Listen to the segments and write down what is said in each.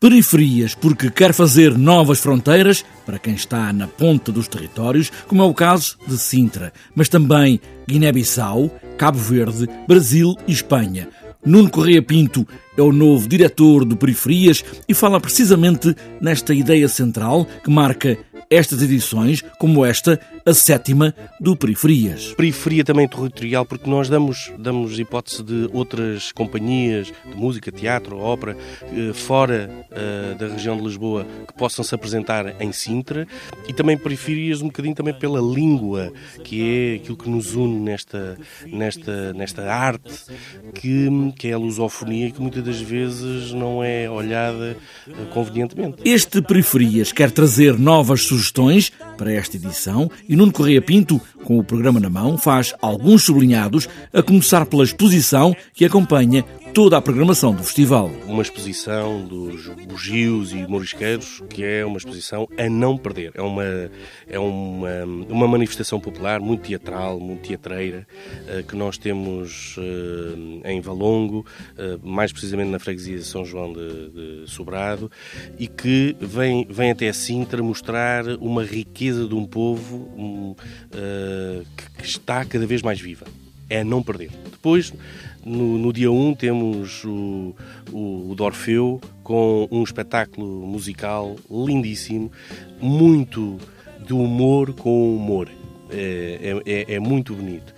Periferias, porque quer fazer novas fronteiras para quem está na ponta dos territórios, como é o caso de Sintra, mas também Guiné-Bissau, Cabo Verde, Brasil e Espanha. Nuno Correia Pinto é o novo diretor do Periferias e fala precisamente nesta ideia central que marca estas edições, como esta, a sétima do Periferias. Periferia também territorial, porque nós damos, damos hipótese de outras companhias de música, teatro, ópera, eh, fora uh, da região de Lisboa, que possam se apresentar em Sintra, e também periferias um bocadinho também pela língua, que é aquilo que nos une nesta, nesta, nesta arte, que, que é a lusofonia, que muitas das vezes não é olhada uh, convenientemente. Este Periferias quer trazer novas sugestões para esta edição e Nuno Correia Pinto, com o programa na mão, faz alguns sublinhados, a começar pela exposição que acompanha toda a programação do festival. Uma exposição dos bugios e morisqueiros que é uma exposição a não perder. É uma, é uma, uma manifestação popular muito teatral, muito teatreira, eh, que nós temos eh, em Valongo, eh, mais precisamente na freguesia de São João de, de Sobrado, e que vem, vem até Sintra mostrar uma riqueza de um povo que está cada vez mais viva. É não perder. Depois, no, no dia 1 temos o, o, o Dorfeu com um espetáculo musical lindíssimo, muito de humor com humor. É, é, é muito bonito.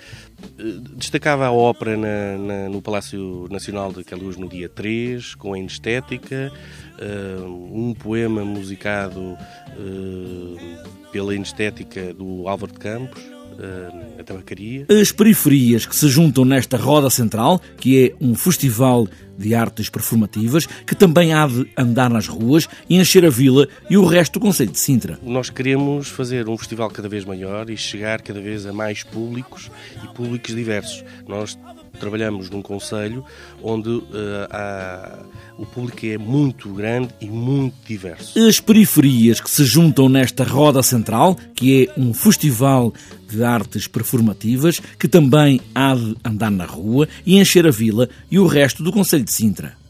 Destacava a ópera na, na, no Palácio Nacional de Queluz no dia 3, com a Inestética, uh, um poema musicado uh, pela Inestética do Álvaro de Campos, a tabacaria. As periferias que se juntam nesta roda central, que é um festival de artes performativas, que também há de andar nas ruas e encher a vila e o resto do Conselho de Sintra. Nós queremos fazer um festival cada vez maior e chegar cada vez a mais públicos e públicos diversos. Nós trabalhamos num conselho onde uh, há, o público é muito grande e muito diverso. As periferias que se juntam nesta roda central, que é um festival de artes performativas, que também há de andar na rua e encher a vila e o resto do Conselho de Sintra.